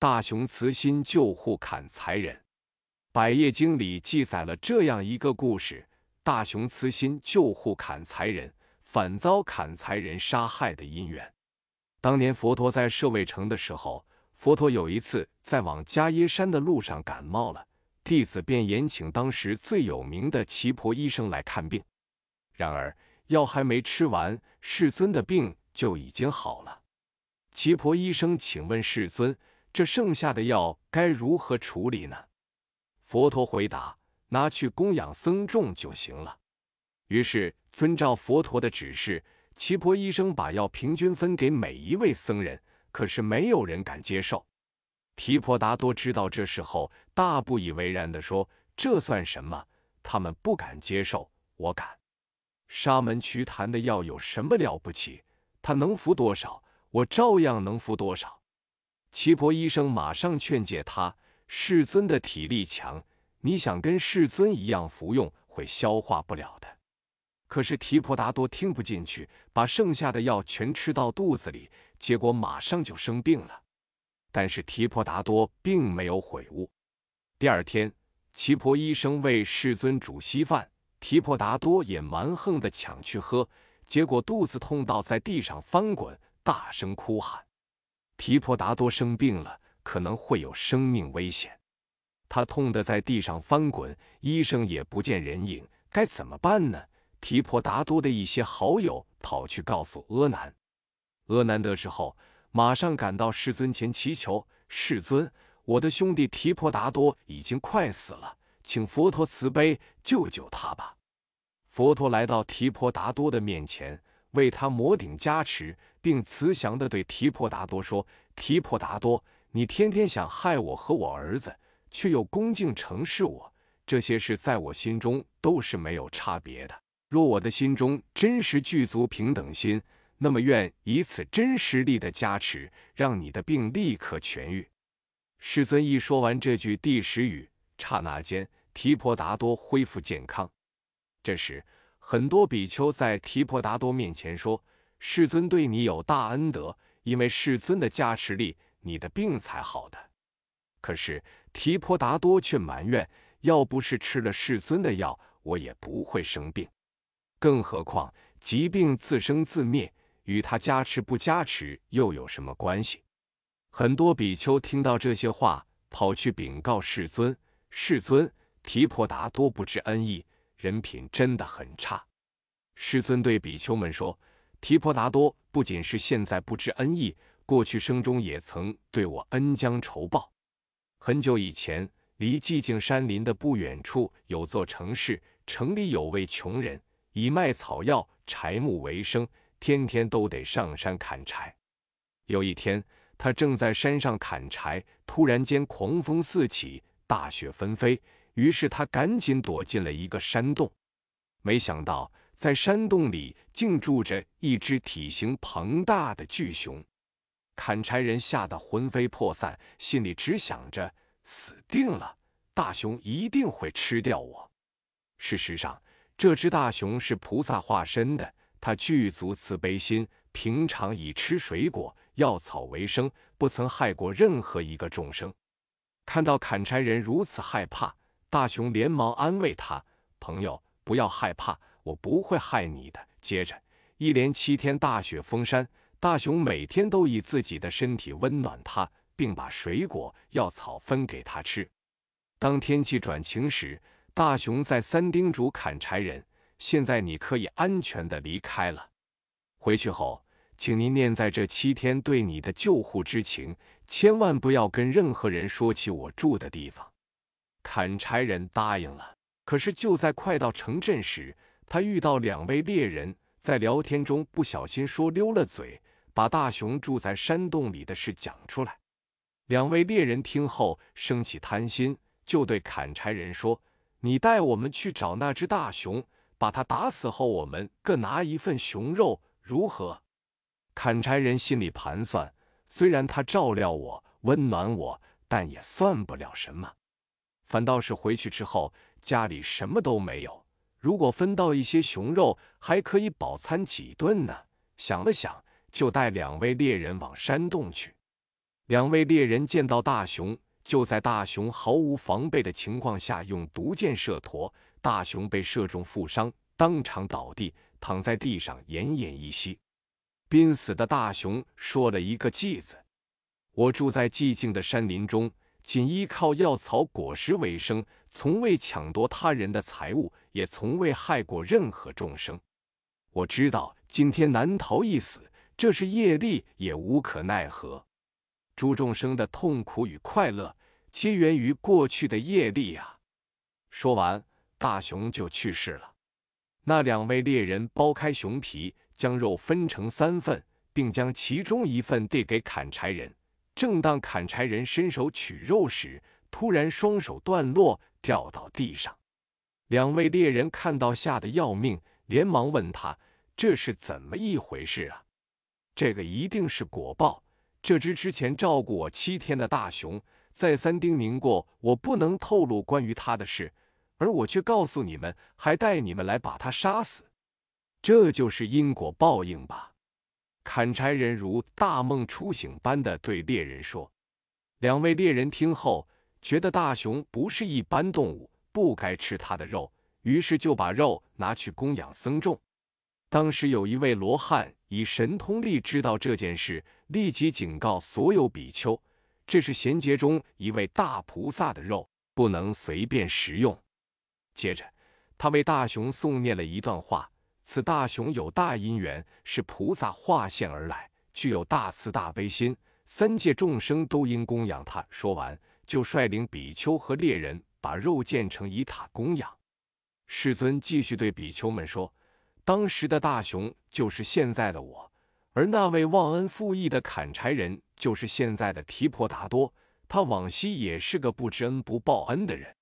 大雄慈心救护砍柴人，《百业经》里记载了这样一个故事：大雄慈心救护砍柴人，反遭砍柴人杀害的因缘。当年佛陀在舍卫城的时候，佛陀有一次在往迦耶山的路上感冒了，弟子便延请当时最有名的奇婆医生来看病。然而药还没吃完，世尊的病就已经好了。奇婆医生请问世尊。这剩下的药该如何处理呢？佛陀回答：“拿去供养僧众就行了。”于是遵照佛陀的指示，奇婆医生把药平均分给每一位僧人。可是没有人敢接受。提婆达多知道这事后，大不以为然地说：“这算什么？他们不敢接受，我敢。沙门瞿昙的药有什么了不起？他能服多少，我照样能服多少。”奇婆医生马上劝诫他：“世尊的体力强，你想跟世尊一样服用，会消化不了的。”可是提婆达多听不进去，把剩下的药全吃到肚子里，结果马上就生病了。但是提婆达多并没有悔悟。第二天，奇婆医生为世尊煮稀饭，提婆达多也蛮横的抢去喝，结果肚子痛到在地上翻滚，大声哭喊。提婆达多生病了，可能会有生命危险。他痛得在地上翻滚，医生也不见人影，该怎么办呢？提婆达多的一些好友跑去告诉阿难，阿难得知后，马上赶到世尊前祈求：“世尊，我的兄弟提婆达多已经快死了，请佛陀慈悲救救他吧。”佛陀来到提婆达多的面前。为他摩顶加持，并慈祥地对提婆达多说：“提婆达多，你天天想害我和我儿子，却又恭敬承事我，这些事在我心中都是没有差别的。若我的心中真实具足平等心，那么愿以此真实力的加持，让你的病立刻痊愈。”世尊一说完这句第十语，刹那间，提婆达多恢复健康。这时。很多比丘在提婆达多面前说：“世尊对你有大恩德，因为世尊的加持力，你的病才好的。”可是提婆达多却埋怨：“要不是吃了世尊的药，我也不会生病。更何况疾病自生自灭，与他加持不加持又有什么关系？”很多比丘听到这些话，跑去禀告世尊：“世尊，提婆达多不知恩义。”人品真的很差。世尊对比丘们说：“提婆达多不仅是现在不知恩义，过去生中也曾对我恩将仇报。很久以前，离寂静山林的不远处有座城市，城里有位穷人，以卖草药、柴木为生，天天都得上山砍柴。有一天，他正在山上砍柴，突然间狂风四起，大雪纷飞。”于是他赶紧躲进了一个山洞，没想到在山洞里竟住着一只体型庞大的巨熊。砍柴人吓得魂飞魄散，心里只想着死定了，大熊一定会吃掉我。事实上，这只大熊是菩萨化身的，它具足慈悲心，平常以吃水果、药草为生，不曾害过任何一个众生。看到砍柴人如此害怕。大熊连忙安慰他：“朋友，不要害怕，我不会害你的。”接着，一连七天大雪封山，大熊每天都以自己的身体温暖他，并把水果、药草分给他吃。当天气转晴时，大熊再三叮嘱砍柴人：“现在你可以安全的离开了。回去后，请您念在这七天对你的救护之情，千万不要跟任何人说起我住的地方。”砍柴人答应了，可是就在快到城镇时，他遇到两位猎人，在聊天中不小心说溜了嘴，把大熊住在山洞里的事讲出来。两位猎人听后生起贪心，就对砍柴人说：“你带我们去找那只大熊，把它打死后，我们各拿一份熊肉，如何？”砍柴人心里盘算，虽然他照料我、温暖我，但也算不了什么。反倒是回去之后，家里什么都没有。如果分到一些熊肉，还可以饱餐几顿呢。想了想，就带两位猎人往山洞去。两位猎人见到大熊，就在大熊毫无防备的情况下用毒箭射驼，大熊被射中负伤，当场倒地，躺在地上奄奄一息。濒死的大熊说了一个“寂”字。我住在寂静的山林中，仅依靠药草果实为生，从未抢夺他人的财物，也从未害过任何众生。我知道今天难逃一死，这是业力，也无可奈何。诸众生的痛苦与快乐，皆源于过去的业力啊！说完，大熊就去世了。那两位猎人剥开熊皮。将肉分成三份，并将其中一份递给砍柴人。正当砍柴人伸手取肉时，突然双手断落，掉到地上。两位猎人看到，吓得要命，连忙问他：“这是怎么一回事啊？”“这个一定是果报。这只之前照顾我七天的大熊，再三叮咛过我不能透露关于他的事，而我却告诉你们，还带你们来把他杀死。”这就是因果报应吧？砍柴人如大梦初醒般的对猎人说。两位猎人听后，觉得大熊不是一般动物，不该吃它的肉，于是就把肉拿去供养僧众。当时有一位罗汉以神通力知道这件事，立即警告所有比丘：这是贤劫中一位大菩萨的肉，不能随便食用。接着，他为大熊诵念了一段话。此大雄有大因缘，是菩萨化现而来，具有大慈大悲心，三界众生都应供养他。说完，就率领比丘和猎人把肉建成一塔供养。世尊继续对比丘们说：“当时的大雄就是现在的我，而那位忘恩负义的砍柴人就是现在的提婆达多。他往昔也是个不知恩不报恩的人。